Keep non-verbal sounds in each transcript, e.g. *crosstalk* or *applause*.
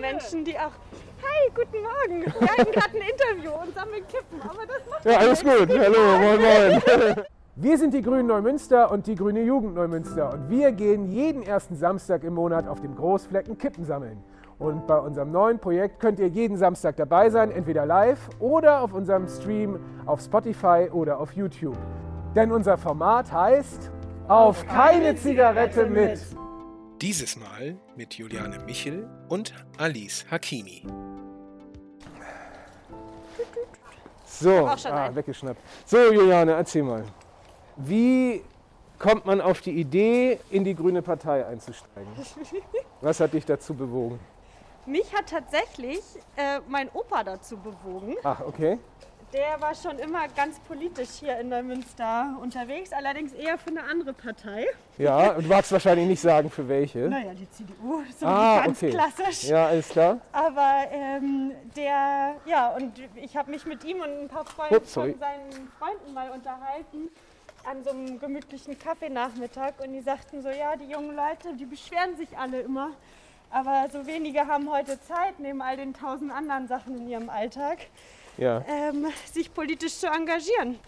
Menschen, die auch. Hi, guten Morgen. Wir hatten gerade ein Interview und sammeln Kippen, aber das macht Ja, alles nichts. gut. Hallo, moin, moin. *laughs* Wir sind die Grünen Neumünster und die Grüne Jugend Neumünster und wir gehen jeden ersten Samstag im Monat auf dem Großflecken Kippen sammeln. Und bei unserem neuen Projekt könnt ihr jeden Samstag dabei sein, entweder live oder auf unserem Stream auf Spotify oder auf YouTube. Denn unser Format heißt Auf keine Zigarette mit. Dieses Mal mit Juliane Michel und Alice Hakimi. So, ah, weggeschnappt. So, Juliane, erzähl mal. Wie kommt man auf die Idee, in die Grüne Partei einzusteigen? *laughs* Was hat dich dazu bewogen? Mich hat tatsächlich äh, mein Opa dazu bewogen. Ach, okay. Der war schon immer ganz politisch hier in Neumünster unterwegs, allerdings eher für eine andere Partei. Ja, du magst wahrscheinlich nicht sagen, für welche. Naja, die CDU, so Ah, ganz okay. klassisch. Ja, alles klar. Aber ähm, der, ja, und ich habe mich mit ihm und ein paar Freunden Ups, von seinen Freunden mal unterhalten an so einem gemütlichen Kaffeenachmittag und die sagten so, ja, die jungen Leute, die beschweren sich alle immer, aber so wenige haben heute Zeit, neben all den tausend anderen Sachen in ihrem Alltag, Ja. ähm, sich politisch zu engagieren.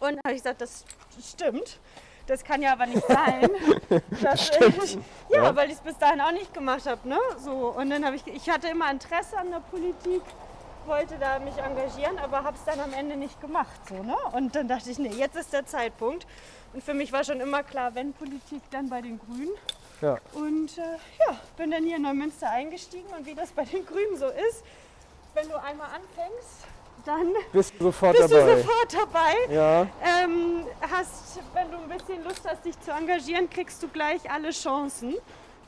Und habe ich gesagt, das stimmt. Das kann ja aber nicht sein. *laughs* Das Ich, *laughs* ja, Ja. weil ich es bis dahin auch nicht gemacht habe. Ne? So, und dann habe ich, ich hatte immer Interesse an der Politik, wollte da mich engagieren, aber habe es dann am Ende nicht gemacht. So, ne? Und dann dachte ich, nee, jetzt ist der Zeitpunkt. Und für mich war schon immer klar, wenn Politik, dann bei den Grünen. Ja. Und äh, ja, bin dann hier in Neumünster eingestiegen und wie das bei den Grünen so ist, wenn du einmal anfängst, dann Bist du sofort bist dabei? du sofort dabei. Ja, Ähm, hast, wenn du ein bisschen Lust hast, dich zu engagieren, kriegst du gleich alle Chancen.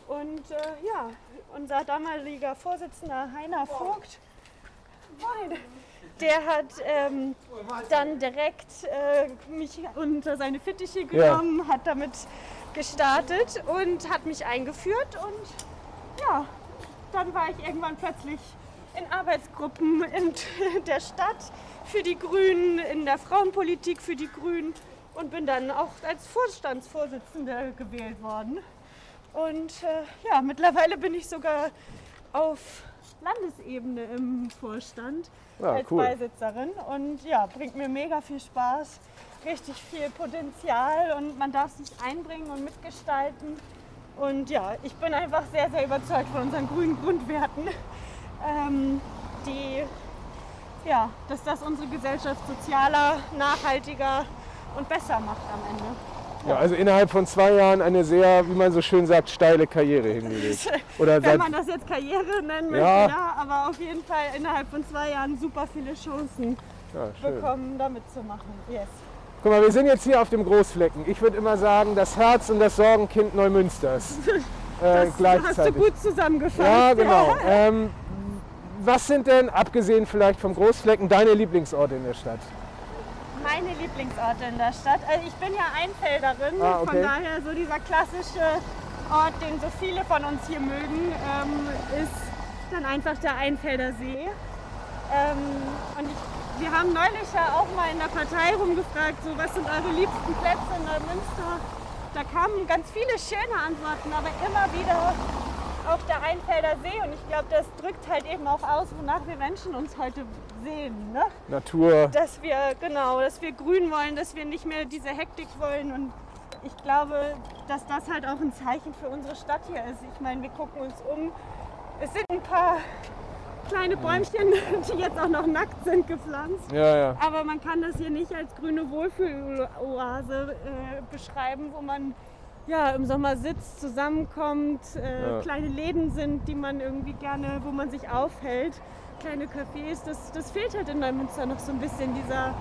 Und äh, ja, unser damaliger Vorsitzender Heiner Vogt, moin, der hat ähm, dann direkt äh, mich unter seine Fittiche genommen, hat damit gestartet und hat mich eingeführt. Und ja, dann war ich irgendwann plötzlich in Arbeitsgruppen in *laughs* der Stadt für die Grünen, in der Frauenpolitik für die Grünen und bin dann auch als Vorstandsvorsitzende gewählt worden. Und äh, ja, mittlerweile bin ich sogar auf Landesebene im Vorstand Ja, als cool. Beisitzerin und ja, bringt mir mega viel Spaß, richtig viel Potenzial und man darf sich einbringen und mitgestalten. Und ja, ich bin einfach sehr, sehr überzeugt von unseren grünen Grundwerten, ähm, die, ja, dass das unsere Gesellschaft sozialer, nachhaltiger und besser macht am Ende. ja, also innerhalb von zwei Jahren eine sehr, wie man so schön sagt, steile Karriere *laughs* hingelegt. Oder Wenn man das jetzt Karriere nennen möchte, Ja. ja, aber auf jeden Fall innerhalb von zwei Jahren super viele Chancen ja, bekommen, da mitzumachen. Yes. Guck mal, wir sind jetzt hier auf dem Großflecken. Ich würde immer sagen, das Herz und das Sorgenkind Neumünsters. *laughs* Äh, Das hast du gleichzeitig. gut zusammengefasst. Ja, genau. *laughs* Ähm, was sind denn, abgesehen vielleicht vom Großflecken, deine Lieblingsorte in der Stadt? Meine Lieblingsorte in der Stadt. Also ich bin ja Einfelderin, Ah, okay. von daher so dieser klassische Ort, den so viele von uns hier mögen, ähm, ist dann einfach der Einfelder See. Ähm, und ich, wir haben neulich ja auch mal in der Partei rumgefragt, so was sind eure liebsten Plätze in Neumünster? Da kamen ganz viele schöne Antworten, aber immer wieder auch der Einfelder See. Und ich glaube, das drückt halt eben auch aus, wonach wir Menschen uns heute sehen. Ne? Natur. dass wir genau, dass wir grün wollen, dass wir nicht mehr diese Hektik wollen und ich glaube, dass das halt auch ein Zeichen für unsere Stadt hier ist. Ich meine, wir gucken uns um. Es sind ein paar kleine Bäumchen, *laughs* die jetzt auch noch nackt sind, gepflanzt. Ja, ja. Aber man kann das hier nicht als grüne Wohlfühloase äh, beschreiben, wo man ja, im Sommer sitzt, zusammenkommt, äh, Ja. kleine Läden sind, die man irgendwie gerne, wo man sich aufhält, kleine Cafés. Das, das fehlt halt in Neumünster noch so ein bisschen, dieser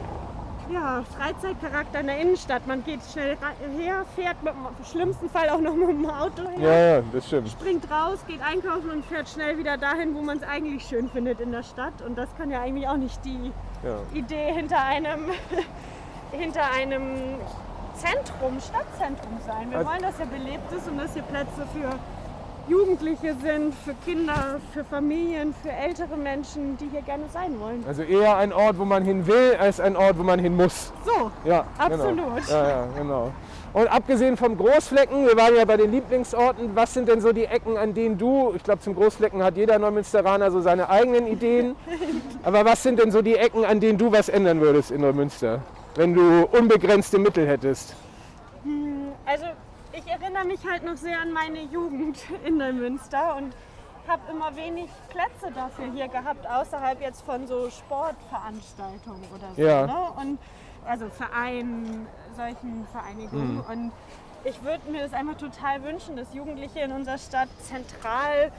ja, Freizeitcharakter in der Innenstadt. Man geht schnell her, fährt mit, im schlimmsten Fall auch noch mit dem Auto her Ja, ja, das stimmt. springt raus, geht einkaufen und fährt schnell wieder dahin, wo man es eigentlich schön findet in der Stadt. Und das kann ja eigentlich auch nicht die Ja. Idee hinter einem, *laughs* hinter einem Zentrum, Stadtzentrum sein. Wir Also- wollen, dass hier belebt ist und dass hier Plätze für Jugendliche sind, für Kinder, für Familien, für ältere Menschen, die hier gerne sein wollen. Also eher ein Ort, wo man hin will, als ein Ort, wo man hin muss. So, Ja, Absolut. Genau. Ja, ja, genau. Und abgesehen vom Großflecken, wir waren ja bei den Lieblingsorten, was sind denn so die Ecken, an denen du, ich glaube zum Großflecken hat jeder Neumünsteraner so seine eigenen Ideen, *laughs* aber was sind denn so die Ecken, an denen du was ändern würdest in Neumünster, wenn du unbegrenzte Mittel hättest? Also ich erinnere mich halt noch sehr an meine Jugend *laughs* in Neumünster und habe immer wenig Plätze dafür hier gehabt, außerhalb jetzt von so Sportveranstaltungen oder so. Ja. Ne? Und also Vereinen, solchen Vereinigungen. Und ich würde mir das einfach total wünschen, dass Jugendliche in unserer Stadt zentral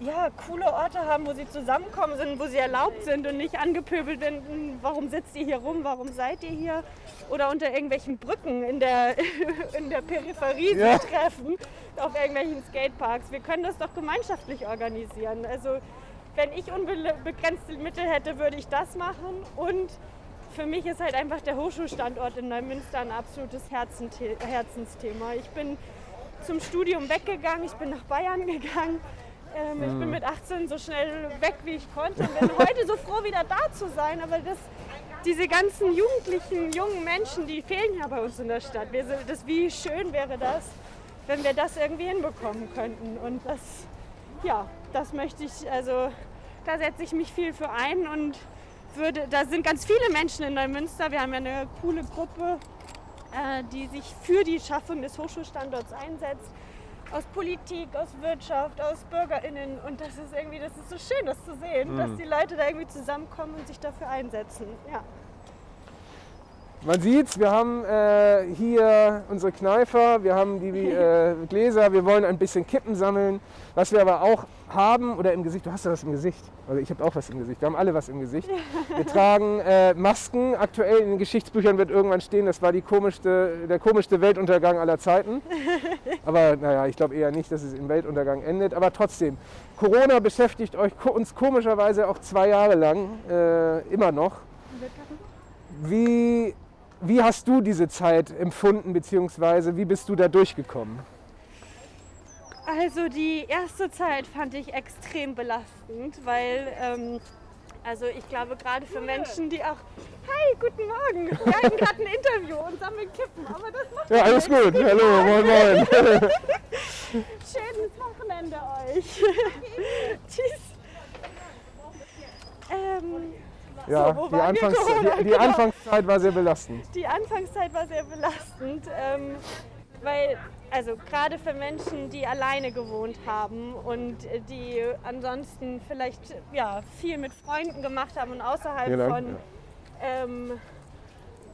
ja, coole Orte haben, wo sie zusammenkommen sind, wo sie erlaubt sind und nicht angepöbelt werden, warum sitzt ihr hier rum, warum seid ihr hier? Oder unter irgendwelchen Brücken in der, *laughs* in der Peripherie Ja. treffen, auf irgendwelchen Skateparks. Wir können das doch gemeinschaftlich organisieren. Also wenn ich unbegrenzte Mittel hätte, würde ich das machen. Und für mich ist halt einfach der Hochschulstandort in Neumünster ein absolutes Herzensthema. Ich bin zum Studium weggegangen, ich bin nach Bayern gegangen. Ähm, Ich bin mit 18 so schnell weg, wie ich konnte und bin heute so froh, wieder da zu sein. Aber das, diese ganzen jugendlichen, jungen Menschen, die fehlen ja bei uns in der Stadt. Wir, das, wie schön wäre das, wenn wir das irgendwie hinbekommen könnten. Und das, ja, das möchte ich, also da setze ich mich viel für ein und würde, da sind ganz viele Menschen in Neumünster. Wir haben ja eine coole Gruppe, äh, die sich für die Schaffung des Hochschulstandorts einsetzt. Aus Politik, aus Wirtschaft, aus BürgerInnen. Und das ist irgendwie, das ist so schön, das zu sehen, dass die Leute da irgendwie zusammenkommen und sich dafür einsetzen. Ja. Man sieht's, wir haben äh, hier unsere Kneifer, wir haben die äh, *laughs* Gläser, wir wollen ein bisschen Kippen sammeln. Was wir aber auch haben, oder im Gesicht, du hast ja was im Gesicht. Also ich habe auch was im Gesicht, wir haben alle was im Gesicht. Wir *laughs* tragen äh, Masken. Aktuell in den Geschichtsbüchern wird irgendwann stehen, das war die komischste, der komischste Weltuntergang aller Zeiten. *laughs* Aber naja, ich glaube eher nicht, dass es im Weltuntergang endet. Aber trotzdem, Corona beschäftigt euch uns komischerweise auch zwei Jahre lang, äh, immer noch. Wie, wie hast du diese Zeit empfunden, beziehungsweise wie bist du da durchgekommen? Also die erste Zeit fand ich extrem belastend, weil ähm, also ich glaube gerade für Menschen, die auch Hi, guten Morgen. Wir hatten gerade ein Interview und sammeln Kippen, aber das macht Ja, alles nichts. gut. Hallo, moin, moin. *laughs* Schönes Wochenende euch. *laughs* Tschüss. Ähm, Ja, wo die? Anfangs die, die genau. Anfangszeit war sehr belastend. die Anfangszeit war sehr belastend, ähm, weil also gerade für Menschen, die alleine gewohnt haben und die ansonsten vielleicht ja, viel mit Freunden gemacht haben und außerhalb Dank. von, ähm,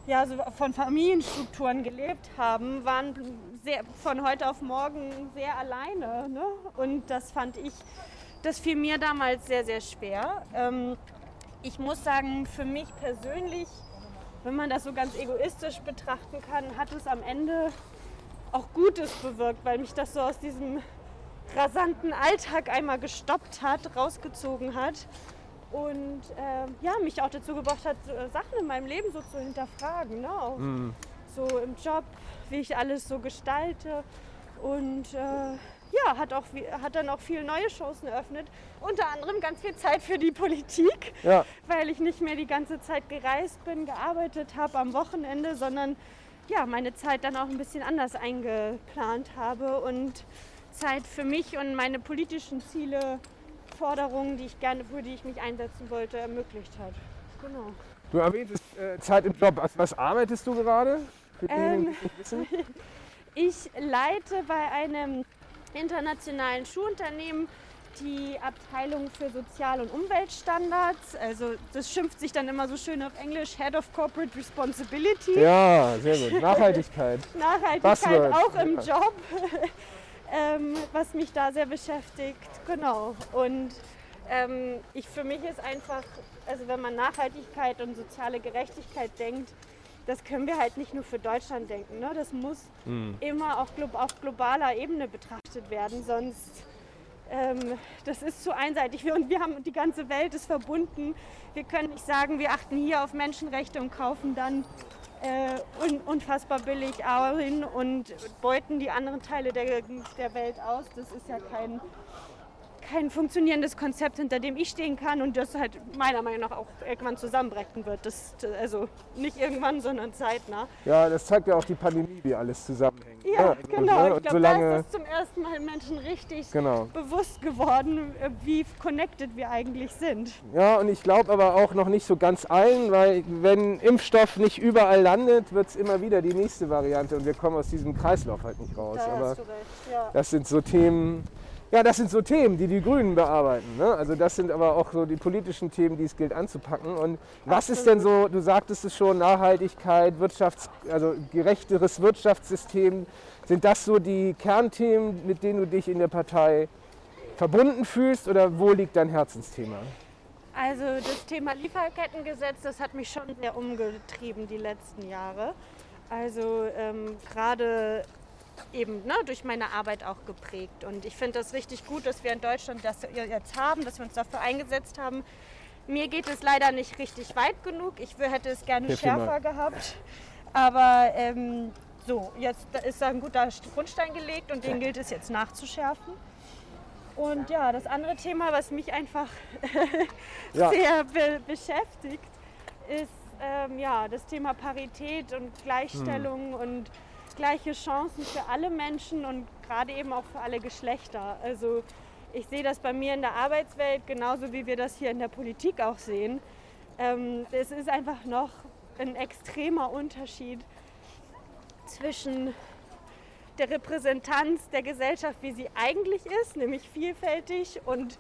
ja, so von Familienstrukturen gelebt haben, waren sehr, von heute auf morgen sehr alleine. Ne? Und das fand ich, das fiel mir damals sehr, sehr schwer. Ähm, ich muss sagen, für mich persönlich, wenn man das so ganz egoistisch betrachten kann, hat es am Ende auch Gutes bewirkt, weil mich das so aus diesem rasanten Alltag einmal gestoppt hat, rausgezogen hat und ähm, ja, mich auch dazu gebracht hat, äh, Sachen in meinem Leben so zu hinterfragen. Ne? Auch so im Job, wie ich alles so gestalte und äh, ja, hat, auch, hat dann auch viele neue Chancen eröffnet. Unter anderem ganz viel Zeit für die Politik Ja, weil ich nicht mehr die ganze Zeit gereist bin, gearbeitet habe am Wochenende, sondern ja, meine Zeit dann auch ein bisschen anders eingeplant habe und Zeit für mich und meine politischen Ziele, Forderungen, die ich gerne, für die ich mich einsetzen wollte, ermöglicht hat. Genau. du erwähntest äh, Zeit im Job. Was, was arbeitest du gerade? Wissen? *laughs* Ich leite bei einem internationalen Schuhunternehmen die Abteilung für Sozial- und Umweltstandards. Also das schimpft sich dann immer so schön auf Englisch Head of Corporate Responsibility. Ja, sehr gut. Nachhaltigkeit. *laughs* Nachhaltigkeit auch im Job, *laughs* ähm, was mich da sehr beschäftigt. Genau. Und ähm, ich, für mich ist einfach, also wenn man Nachhaltigkeit und soziale Gerechtigkeit denkt, das können wir halt nicht nur für Deutschland denken. Ne? Das muss immer auch auf globaler Ebene betrachtet werden, sonst ähm, das ist zu einseitig. Wir, und wir haben die ganze Welt ist verbunden. Wir können nicht sagen, wir achten hier auf Menschenrechte und kaufen dann äh, un, unfassbar billig ein und beuten die anderen Teile der, der Welt aus. Das ist ja kein kein funktionierendes Konzept, hinter dem ich stehen kann und das halt meiner Meinung nach auch irgendwann zusammenbrechen wird. Das, also nicht irgendwann, sondern zeitnah. Ja, das zeigt ja auch die Pandemie, wie alles zusammenhängt. Ja, ja also, genau. Ne? Ich glaube, da ist es zum ersten Mal Menschen richtig genau. bewusst geworden, wie connected wir eigentlich sind. Ja, und ich glaube aber auch noch nicht so ganz allen, weil wenn Impfstoff nicht überall landet, wird es immer wieder die nächste Variante und wir kommen aus diesem Kreislauf halt nicht raus. Da aber ja. das sind so Themen, ja, das sind so Themen, die die Grünen bearbeiten. Ne? Also das sind aber auch so die politischen Themen, die es gilt anzupacken. Und was ist denn so, du sagtest es schon, Nachhaltigkeit, Wirtschafts-, also gerechteres Wirtschaftssystem, sind das so die Kernthemen, mit denen du dich in der Partei verbunden fühlst oder wo liegt dein Herzensthema? Also das Thema Lieferkettengesetz, das hat mich schon sehr umgetrieben die letzten Jahre. Also ähm, gerade eben ne, durch meine Arbeit auch geprägt. Und ich finde das richtig gut, dass wir in Deutschland das jetzt haben, dass wir uns dafür eingesetzt haben. Mir geht es leider nicht richtig weit genug. Ich hätte es gerne Hilf schärfer gehabt. Aber ähm, so, jetzt ist da ein guter Grundstein gelegt und den gilt es jetzt nachzuschärfen. Und ja, das andere Thema, was mich einfach *laughs* ja. sehr be beschäftigt, ist ähm, ja, das Thema Parität und Gleichstellung hm. und gleiche Chancen für alle Menschen und gerade eben auch für alle Geschlechter. Also ich sehe das bei mir in der Arbeitswelt genauso wie wir das hier in der Politik auch sehen. Ähm, es ist einfach noch ein extremer Unterschied zwischen der Repräsentanz der Gesellschaft, wie sie eigentlich ist, nämlich vielfältig und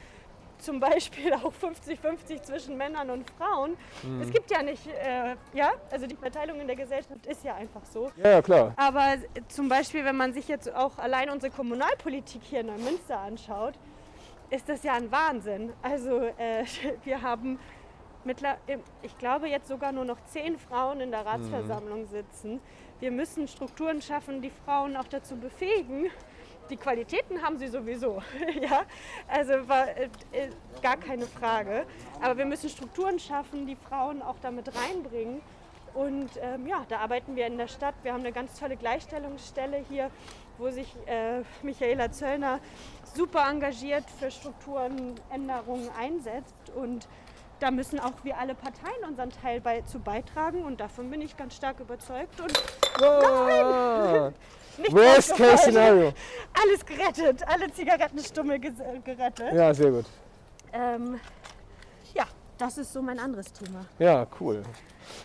zum Beispiel *laughs* auch 50-50 zwischen Männern und Frauen. Mhm. Es gibt ja nicht, äh, ja, also die Verteilung in der Gesellschaft ist ja einfach so. Ja, ja, klar. Aber zum Beispiel, wenn man sich jetzt auch allein unsere Kommunalpolitik hier in Neumünster anschaut, ist das ja ein Wahnsinn. Also äh, *laughs* wir haben ich glaube jetzt sogar nur noch zehn Frauen in der Ratsversammlung mhm. Wir müssen Strukturen schaffen, die Frauen auch dazu befähigen, die Qualitäten haben sie sowieso, *laughs* ja, also war, äh, äh, gar keine Frage. Aber wir müssen Strukturen schaffen, die Frauen auch damit reinbringen. Und ähm, ja, da arbeiten wir in der Stadt. Wir haben eine ganz tolle Gleichstellungsstelle hier, wo sich äh, Michaela Zöllner super engagiert für Strukturenänderungen einsetzt. Und da müssen auch wir alle Parteien unseren Teil bei, zu beitragen und davon bin ich ganz stark überzeugt. Und oh. *laughs* Worst Case Scenario. Alles gerettet, alle Zigarettenstummel gerettet. Ja, sehr gut. Ähm, ja, das ist so mein anderes Thema. Ja, cool.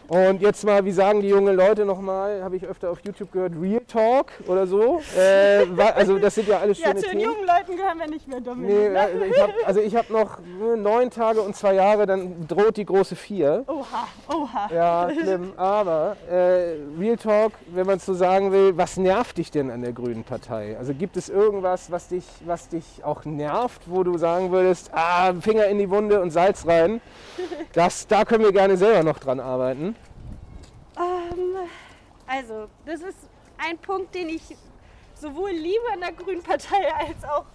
Und jetzt mal, wie sagen die jungen Leute nochmal, habe ich öfter auf YouTube gehört, Real Talk oder so. Äh, also das sind ja alles schöne Ja, zu den jungen Leuten gehören wir nicht mehr, Dominik. Nee, äh, ich hab, also ich habe noch neun Tage und zwei Jahre, dann droht die große Vier. Oha, oha. Ja, schlimm. Aber äh, Real Talk, wenn man es so sagen will, was nervt dich denn an der Grünen Partei? Also gibt es irgendwas, was dich, was dich auch nervt, wo du sagen würdest, ah, Finger in die Wunde und Salz rein? Das, da können wir gerne selber noch dran arbeiten. Ähm, also, das ist ein Punkt, den ich sowohl liebe in der Grünen Partei als auch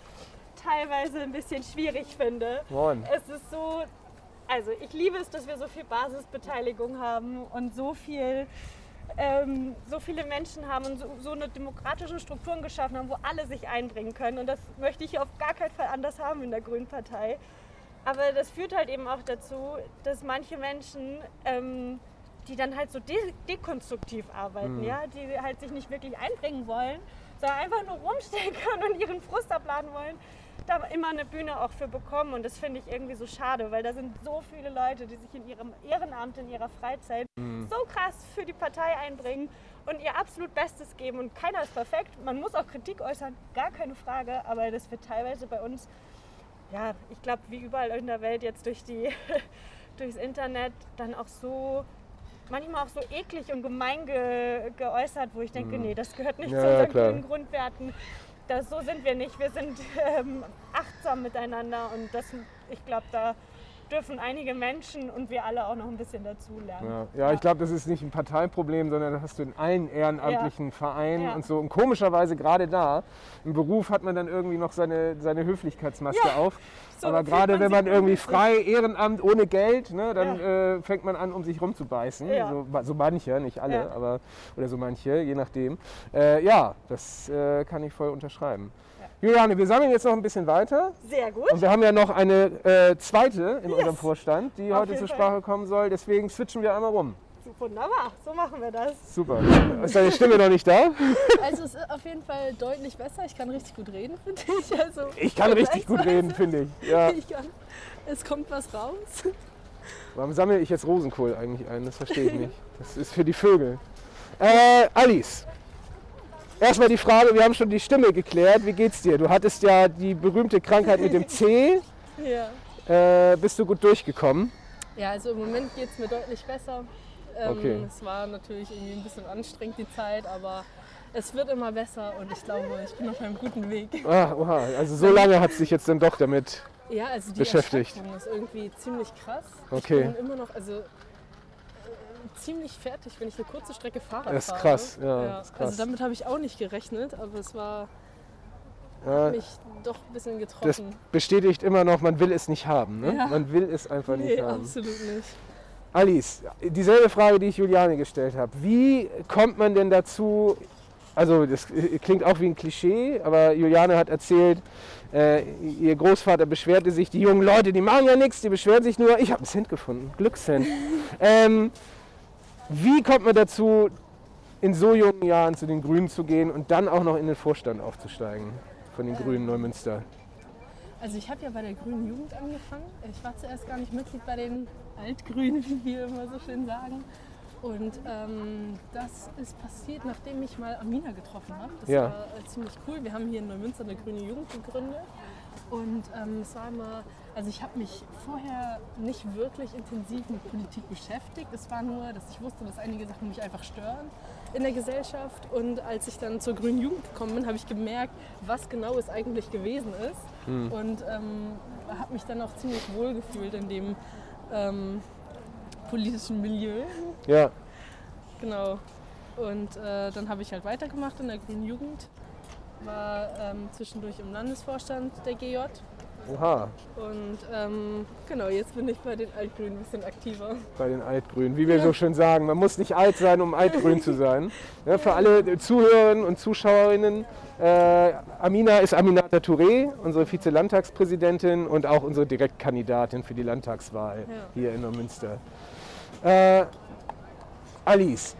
teilweise ein bisschen schwierig finde. Moin. Es ist so, also ich liebe es, dass wir so viel Basisbeteiligung haben und so viel ähm, so viele Menschen haben und so, so eine demokratische Strukturen geschaffen haben, wo alle sich einbringen können. Und das möchte ich auf gar keinen Fall anders haben in der Grünen Partei. Aber das führt halt eben auch dazu, dass manche Menschen ähm, die dann halt so de dekonstruktiv arbeiten, mhm. ja, die halt sich nicht wirklich einbringen wollen, sondern einfach nur rumstehen können und ihren Frust abladen wollen, da immer eine Bühne auch für bekommen. Und das finde ich irgendwie so schade, weil da sind so viele Leute, die sich in ihrem Ehrenamt, in ihrer Freizeit mhm. so krass für die Partei einbringen und ihr absolut Bestes geben. Und keiner ist perfekt. Man muss auch Kritik äußern, gar keine Frage, aber das wird teilweise bei uns, ja, ich glaube, wie überall in der Welt jetzt durch die *laughs* durchs Internet dann auch so manchmal auch so eklig und gemein ge geäußert, wo ich denke, mhm. nee, das gehört nicht ja, zu unseren grünen Grundwerten. Das, so sind wir nicht. Wir sind *laughs* ähm, achtsam miteinander und das, ich glaube, da dürfen einige Menschen und wir alle auch noch ein bisschen dazulernen. Ja, ja ich glaube, das ist nicht ein Parteiproblem, sondern das hast du in allen ehrenamtlichen Vereinen Ja. und so. Und komischerweise gerade da, im Beruf hat man dann irgendwie noch seine, seine Höflichkeitsmaske Ja. auf. So, Aber gerade wenn man irgendwie frei, Ehrenamt, ohne Geld, ne, dann äh, fängt man an, um sich rumzubeißen. Ja. So, so manche, nicht alle, Ja. aber oder so manche, je nachdem. Äh, ja, das äh, kann ich voll unterschreiben. Juliane, wir sammeln jetzt noch ein bisschen weiter. Sehr gut. Und wir haben ja noch eine äh, zweite in unserem Vorstand, die Auf heute zur Fall. Sprache kommen soll. Deswegen switchen wir einmal rum. Wunderbar, so machen wir das. Super. Ist deine Stimme noch nicht da? *laughs* Also es ist auf jeden Fall deutlich besser. Ich kann richtig gut reden, finde ich. Also Ich kann *laughs* richtig gut reden, finde ich. Ja. *laughs* Ich kann. Es kommt was raus. Warum sammle ich jetzt Rosenkohl eigentlich ein? Das verstehe ich nicht. Das ist für die Vögel. Äh, Alice. Erstmal die Frage, wir haben schon die Stimme geklärt. Wie geht's dir? Du hattest ja die berühmte Krankheit mit dem *laughs* C. Ja. Äh, bist du gut durchgekommen? Ja, also im Moment geht es mir deutlich besser. Ähm, Okay. Es war natürlich irgendwie ein bisschen anstrengend die Zeit, aber es wird immer besser und ich glaube, ich bin auf einem guten Weg. Ah, oha. Also so lange hat es dich jetzt dann doch damit. Ja, also die Beschäftigt. Erschöpfung ist irgendwie ziemlich krass. Okay. Ich bin immer noch, also ziemlich fertig, wenn ich eine kurze Strecke Fahrrad Das ist fahre. krass, ja, das ist krass. Also damit habe ich auch nicht gerechnet, aber es war Ja, mich doch ein bisschen das getroffen. bestätigt immer noch, man will es nicht haben. Ne? Ja. Man will es einfach nicht Nee, haben. absolut nicht. Alice, dieselbe Frage, die ich Juliane gestellt habe. Wie kommt man denn dazu, also das klingt auch wie ein Klischee, aber Juliane hat erzählt, äh, ihr Großvater beschwerte sich, die jungen Leute, die machen ja nichts, die beschweren sich nur, ich habe einen Cent gefunden, Glückscent. *laughs* ähm, wie kommt man dazu, in so jungen Jahren zu den Grünen zu gehen und dann auch noch in den Vorstand aufzusteigen von den Grünen Neumünster? Also ich habe ja bei der Grünen Jugend angefangen. Ich war zuerst gar nicht Mitglied bei den Altgrünen, wie wir immer so schön sagen. Und ähm, das ist passiert, nachdem ich mal Amina getroffen habe. Das Ja. war äh, ziemlich cool. Wir haben hier in Neumünster eine Grüne Jugend gegründet. Und ähm, es war immer, also ich habe mich vorher nicht wirklich intensiv mit Politik beschäftigt. Es war nur, dass ich wusste, dass einige Sachen mich einfach stören in der Gesellschaft. Und als ich dann zur Grünen Jugend gekommen bin, habe ich gemerkt, was genau es eigentlich gewesen ist. Und ähm, habe mich dann auch ziemlich wohl gefühlt in dem ähm, politischen Milieu. Ja, Genau. Und äh, dann habe ich halt weitergemacht in der Grünen Jugend. War ähm, zwischendurch im Landesvorstand der GJ. oha, Und ähm, genau, jetzt bin ich bei den Altgrünen ein bisschen aktiver. bei den Altgrünen. Wie wir so schön sagen, man muss nicht alt sein, um altgrün zu sein. *laughs* Ja, für alle Zuhörerinnen und Zuschauerinnen, äh, Amina ist Aminata Touré, unsere Vize-Landtagspräsidentin und auch unsere Direktkandidatin für die Landtagswahl Ja. hier in Neumünster. Äh, Alice,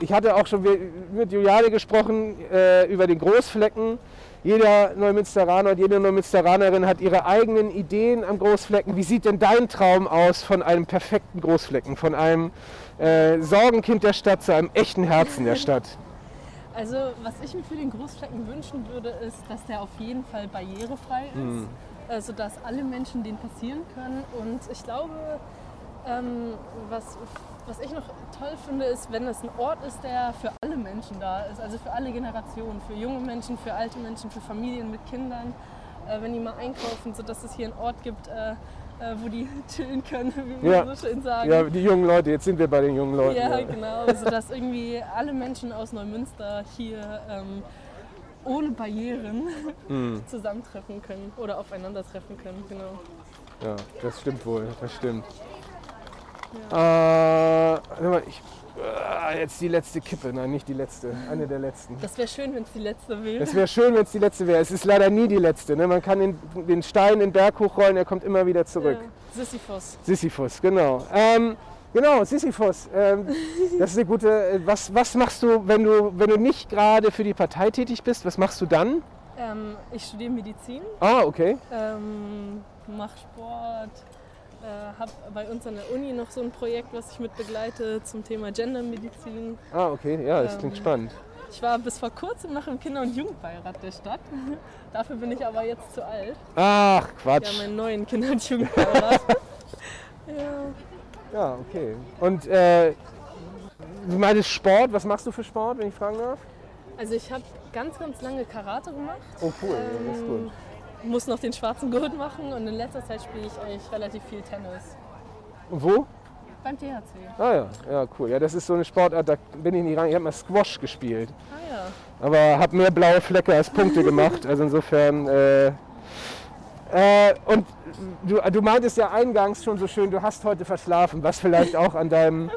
ich hatte auch schon mit Juliane gesprochen äh, über den Großflecken. Jeder Neumünsteraner und jede Neumünsteranerin hat ihre eigenen Ideen am Großflecken. Wie sieht denn dein Traum aus von einem perfekten Großflecken, von einem äh, Sorgenkind der Stadt zu einem echten Herzen der Stadt? *laughs* Also, was ich mir für den Großflecken wünschen würde, ist, dass der auf jeden Fall barrierefrei ist, äh, sodass alle Menschen den passieren können. Und ich glaube, ähm, was, was ich noch toll finde, ist, wenn es ein Ort ist, der für alle Menschen da ist, also für alle Generationen, für junge Menschen, für alte Menschen, für Familien mit Kindern, äh, wenn die mal einkaufen, sodass es hier einen Ort gibt, äh, äh, wo die *laughs* chillen können, wie wir Ja. so schön sagen. Ja, die jungen Leute, jetzt sind wir bei den jungen Leuten. Ja, ja. genau. Also, dass irgendwie alle Menschen aus Neumünster hier ähm, ohne Barrieren *laughs* Hm. zusammentreffen können oder aufeinandertreffen können. Genau. Ja, das stimmt wohl, das stimmt. Äh, warte mal, ich, äh, jetzt die letzte Kippe, nein, nicht die letzte, eine der letzten. Das wäre schön, wenn es die letzte wäre. Es wäre schön, wenn es die letzte wäre. Es ist leider nie die letzte. Ne? Man kann den, den Stein den Berg hochrollen, er kommt immer wieder zurück. Ja. Sisyphos. Sisyphus, genau. Ähm, genau, Sisyphus. Ähm, *laughs* das ist eine gute. äh, Was, was machst du, wenn du, wenn du nicht gerade für die Partei tätig bist? Was machst du dann? Ähm, ich studiere Medizin, Ah, okay. ähm, mache Sport, äh, habe bei uns an der Uni noch so ein Projekt, was ich mit begleite zum Thema Gendermedizin. Ah, okay. Ja, das klingt Ähm, spannend. Ich war bis vor kurzem noch im Kinder- und Jugendbeirat der Stadt. *laughs* Dafür bin ich aber jetzt zu alt. Ach, Quatsch. einen neuen Kinder- und Jugendbeirat. *laughs* ja. Ja, okay. Und äh, du meintest Sport. Was machst du für Sport, wenn ich fragen darf? Also ich habe ganz, ganz lange Karate gemacht. Oh, cool. ja, das ist gut. Muss noch den schwarzen Gurt machen und in letzter Zeit spiele ich eigentlich relativ viel Tennis. Und wo? Beim THC. Ah ja, ja, cool. Ja, das ist so eine Sportart, da bin ich nicht rein. Ich habe mal Squash gespielt. Ah ja. aber habe mehr blaue Flecke als Punkte gemacht. Also insofern. Äh, äh, und du, du meintest ja eingangs schon so schön, du hast heute verschlafen, was vielleicht auch an deinem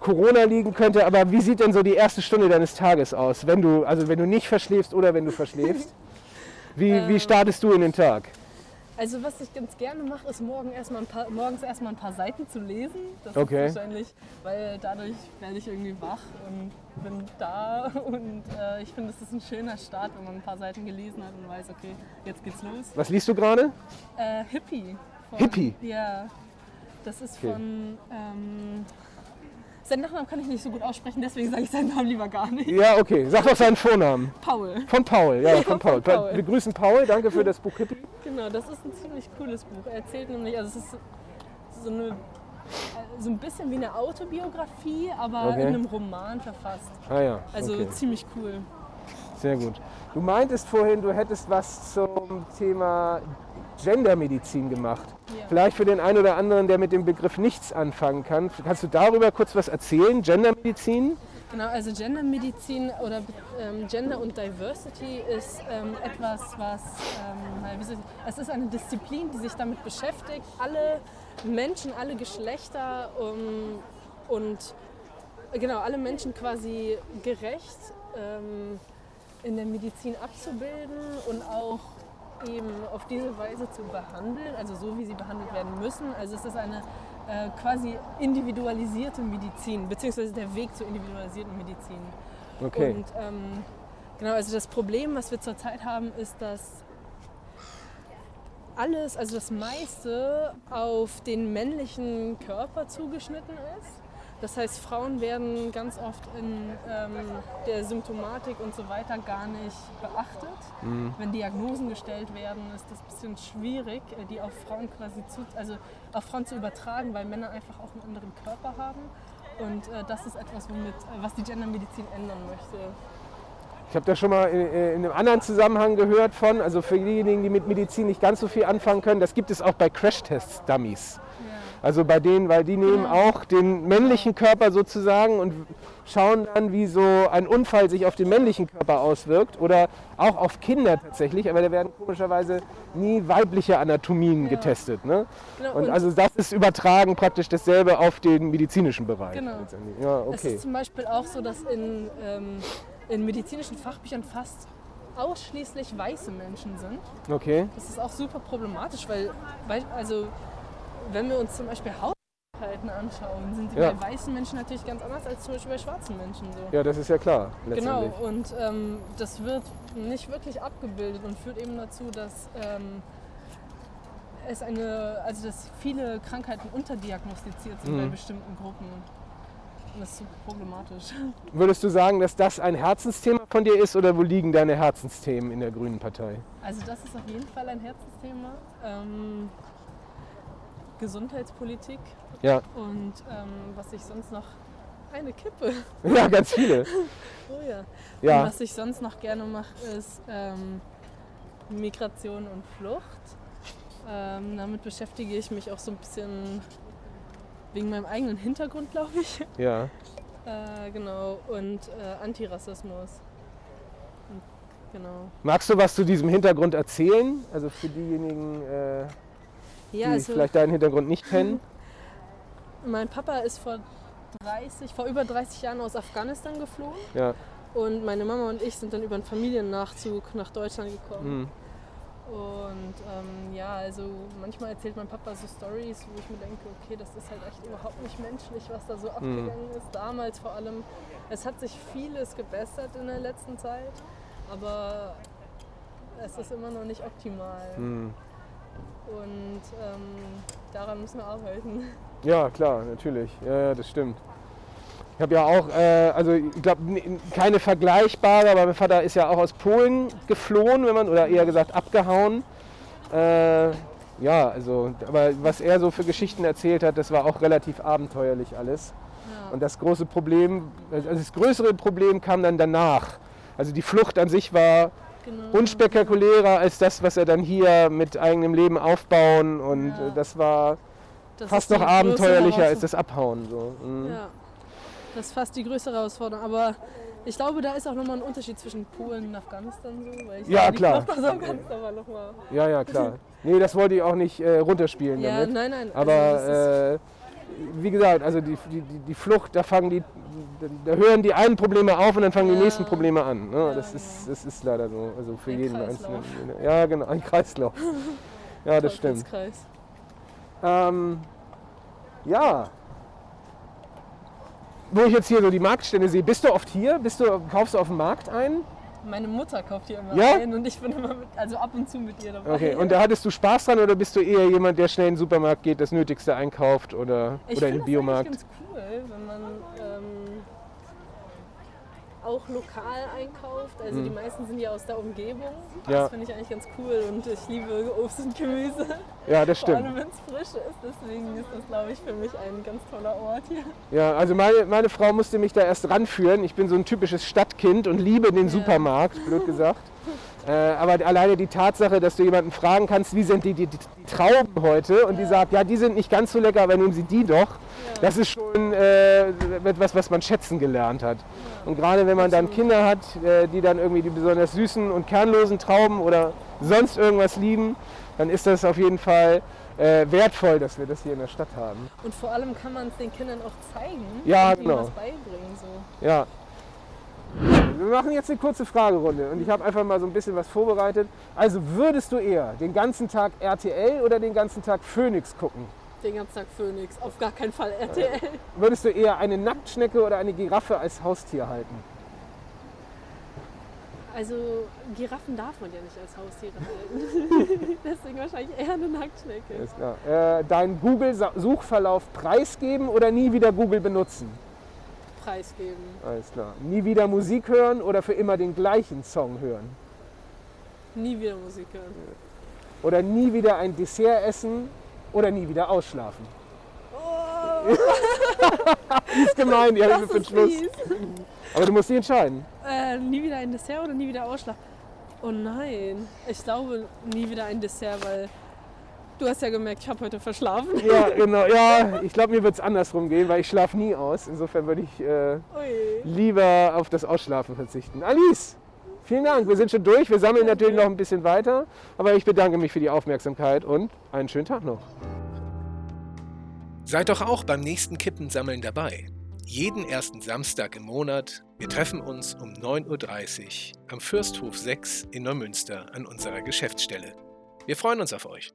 Corona liegen könnte. Aber wie sieht denn so die erste Stunde deines Tages aus, wenn du, also wenn du nicht verschläfst oder wenn du verschläfst? *laughs* Wie, wie Ähm. startest du in den Tag? Also was ich ganz gerne mache, ist morgen erstmal ein paar, morgens erstmal ein paar Seiten zu lesen. Das Okay. ist wahrscheinlich, weil dadurch werde ich irgendwie wach und bin da. *laughs* Und äh, ich finde, es ist ein schöner Start, wenn man ein paar Seiten gelesen hat und weiß, okay, jetzt geht's los. Was liest du gerade? Äh, Hippie. Von, Hippie? Ja. Das ist Okay. von. Ähm, seinen Nachnamen kann ich nicht so gut aussprechen, deswegen sage ich seinen Namen lieber gar nicht. Ja, okay. Sag doch seinen Vornamen. Paul. Von Paul, ja, *laughs* von von Paul. Paul. Wir grüßen Paul, danke für das Buch Hippie. Genau, das ist ein ziemlich cooles Buch. Er erzählt nämlich, also es ist so, eine, so ein bisschen wie eine Autobiografie, aber Okay. in einem Roman verfasst. Ah ja. Also okay. ziemlich cool. Sehr gut. Du meintest vorhin, du hättest was zum Thema Gendermedizin gemacht. Ja. Vielleicht für den einen oder anderen, der mit dem Begriff nichts anfangen kann. Kannst du darüber kurz was erzählen? Gendermedizin? Genau, also Gendermedizin oder ähm, Gender und Diversity ist ähm, etwas, was, ähm, es ist eine Disziplin, die sich damit beschäftigt, alle Menschen, alle Geschlechter um, und genau, alle Menschen quasi gerecht ähm, in der Medizin abzubilden und auch eben auf diese Weise zu behandeln, also so wie sie behandelt werden müssen. Also es ist eine äh, quasi individualisierte Medizin, beziehungsweise der Weg zur individualisierten Medizin. Okay. Und ähm, genau, also das Problem, was wir zurzeit haben, ist, dass alles, also das meiste auf den männlichen Körper zugeschnitten ist. Das heißt, Frauen werden ganz oft in ähm, der Symptomatik und so weiter gar nicht beachtet. Wenn Diagnosen gestellt werden, ist das ein bisschen schwierig, äh, die auf Frauen quasi zu, also auf Frauen zu übertragen, weil Männer einfach auch einen anderen Körper haben. Und äh, das ist etwas, womit, äh, was die Gendermedizin ändern möchte. Ich habe da schon mal in, in einem anderen Zusammenhang gehört von, also für diejenigen, die mit Medizin nicht ganz so viel anfangen können, das gibt es auch bei Crashtest-Dummies. Also bei denen, weil die nehmen auch den männlichen Körper sozusagen und schauen dann, wie so ein Unfall sich auf den männlichen Körper auswirkt oder auch auf Kinder tatsächlich, aber da werden komischerweise nie weibliche Anatomien getestet. Ne? Genau, Und und- also das ist übertragen praktisch dasselbe auf den medizinischen Bereich. Genau. Ja, Es okay. ist zum Beispiel auch so, dass in, ähm, in medizinischen Fachbüchern fast ausschließlich weiße Menschen sind. Okay. Das ist auch super problematisch, weil, weil also wenn wir uns zum Beispiel Hautkrankheiten anschauen, sind die Ja. bei weißen Menschen natürlich ganz anders als zum Beispiel bei schwarzen Menschen so. Ja, das ist ja klar. Genau, und ähm, das wird nicht wirklich abgebildet und führt eben dazu, dass ähm, es eine, also dass viele Krankheiten unterdiagnostiziert sind bei Mhm. bestimmten Gruppen. Und das ist super problematisch. *laughs* Würdest du sagen, dass das ein Herzensthema von dir ist oder wo liegen deine Herzensthemen in der Grünen Partei? Also das ist auf jeden Fall ein Herzensthema. Ähm, Gesundheitspolitik Ja, und ähm, was ich sonst noch eine Kippe. *laughs* ja ganz viele. Oh ja. Und Ja, was ich sonst noch gerne mache, ist ähm, Migration und Flucht. Ähm, damit beschäftige ich mich auch so ein bisschen wegen meinem eigenen Hintergrund, glaube ich. ja. Äh, genau. Und äh, Antirassismus. Und, genau. Magst du was zu diesem Hintergrund erzählen? Also für diejenigen, äh, die Ja, also vielleicht deinen Hintergrund nicht kennen. *laughs* mein Papa ist vor 30, vor über 30 Jahren aus Afghanistan geflogen. Ja. Und meine Mama und ich sind dann über einen Familiennachzug nach Deutschland gekommen. Hm. Und ähm, ja, also manchmal erzählt mein Papa so Stories, wo ich mir denke, okay, das ist halt echt überhaupt nicht menschlich, was da so Mhm. abgegangen ist. Damals vor allem. Es hat sich vieles gebessert in der letzten Zeit, aber es ist immer noch nicht optimal. Hm. Und ähm, daran müssen wir arbeiten. Ja, klar, natürlich. Ja, das stimmt. Ich habe ja auch, äh, also ich glaube, keine vergleichbare, aber mein Vater ist ja auch aus Polen geflohen, wenn man, oder eher gesagt abgehauen. Äh, ja, also, aber was er so für Geschichten erzählt hat, das war auch relativ abenteuerlich alles. Ja. Und das große Problem, also das größere Problem kam dann danach. Also die Flucht an sich war Genau. unspektakulärer als das, was er dann hier mit eigenem Leben aufbauen und Ja. äh, das war Das fast noch abenteuerlicher als das Abhauen. So. Mhm. Ja, das ist fast die größere Herausforderung. Aber ich glaube, da ist auch nochmal ein Unterschied zwischen Polen und Afghanistan so. Weil ich Ja, klar. Ja, ja, klar. Nee, das wollte ich auch nicht äh, runterspielen Ja, damit. nein, nein. Aber also wie gesagt, also die, die, die- die Flucht, da fangen die, da hören die einen Probleme auf und dann fangen die Ja. nächsten Probleme an. Ne? Ja, das, ist, das ist leider so. Also für Ein jeden Kreislauf. einzelnen. Ja, genau, ein Kreislauf. *laughs* Ja, das stimmt. Ähm, ja. Wo ich jetzt hier so die Marktstände sehe, bist du oft hier? Bist du, kaufst du auf dem Markt ein? Meine Mutter kauft hier immer Ja? ein und ich bin immer mit, also ab und zu mit ihr dabei. Okay, und da hattest du Spaß dran oder bist du eher jemand, der schnell in den Supermarkt geht, das Nötigste einkauft oder, ich oder in finde den das Biomarkt? eigentlich ganz cool, wenn man auch lokal einkauft. Also die meisten sind ja aus der Umgebung. Mhm. Ja. Das finde ich eigentlich ganz cool und ich liebe Obst und Gemüse. Ja, das Vor allem, stimmt. wenn es frisch ist. Deswegen ist das, glaube ich, für mich ein ganz toller Ort hier. Ja, also meine, meine Frau musste mich da erst ranführen. Ich bin so ein typisches Stadtkind und liebe den Supermarkt, blöd gesagt. Äh, aber alleine die Tatsache, dass du jemanden fragen kannst, wie sind die, die, die Trauben heute und die sagt, ja, die sind nicht ganz so lecker, aber nehmen Sie die doch. Das ist schon äh, etwas, was man schätzen gelernt hat. Und gerade wenn man dann Kinder hat, äh, die dann irgendwie die besonders süßen und kernlosen Trauben oder sonst irgendwas lieben, dann ist das auf jeden Fall äh, wertvoll, dass wir das hier in der Stadt haben. Und vor allem kann man es den Kindern auch zeigen Ja, und genau. ihnen was beibringen. So. Ja. Wir machen jetzt eine kurze Fragerunde und ich habe einfach mal so ein bisschen was vorbereitet. Also würdest du eher den ganzen Tag RTL oder den ganzen Tag Phoenix gucken? Den ganzen Tag Phoenix, auf gar keinen Fall RTL. Würdest du eher eine Nacktschnecke oder eine Giraffe als Haustier halten? Also Giraffen darf man ja nicht als Haustiere halten. *laughs* Deswegen wahrscheinlich eher eine Nacktschnecke. Ist klar. Äh, deinen Google-Suchverlauf preisgeben oder nie wieder Google benutzen? Preisgeben. Alles klar. Nie wieder Musik hören oder für immer den gleichen Song hören? Nie wieder Musik hören. Oder nie wieder ein Dessert essen oder nie wieder ausschlafen? Die *laughs* ist gemein, die habe ich für den Schluss. fies. Aber du musst dich entscheiden. Äh, nie wieder ein Dessert oder nie wieder Ausschlag? Oh nein, ich glaube nie wieder ein Dessert, weil du hast ja gemerkt, ich habe heute verschlafen. Ja, genau. Ja, ich glaube, mir wird es andersrum gehen, weil ich schlafe nie aus. Insofern würde ich äh, lieber auf das Ausschlafen verzichten. Alice, vielen Dank. Wir sind schon durch. Wir sammeln natürlich noch ein bisschen weiter. Aber ich bedanke mich für die Aufmerksamkeit und einen schönen Tag noch. Seid doch auch beim nächsten Kippensammeln dabei. Jeden ersten Samstag im Monat. Wir treffen uns um 9.30 Uhr am Fürsthof 6 in Neumünster an unserer Geschäftsstelle. Wir freuen uns auf euch.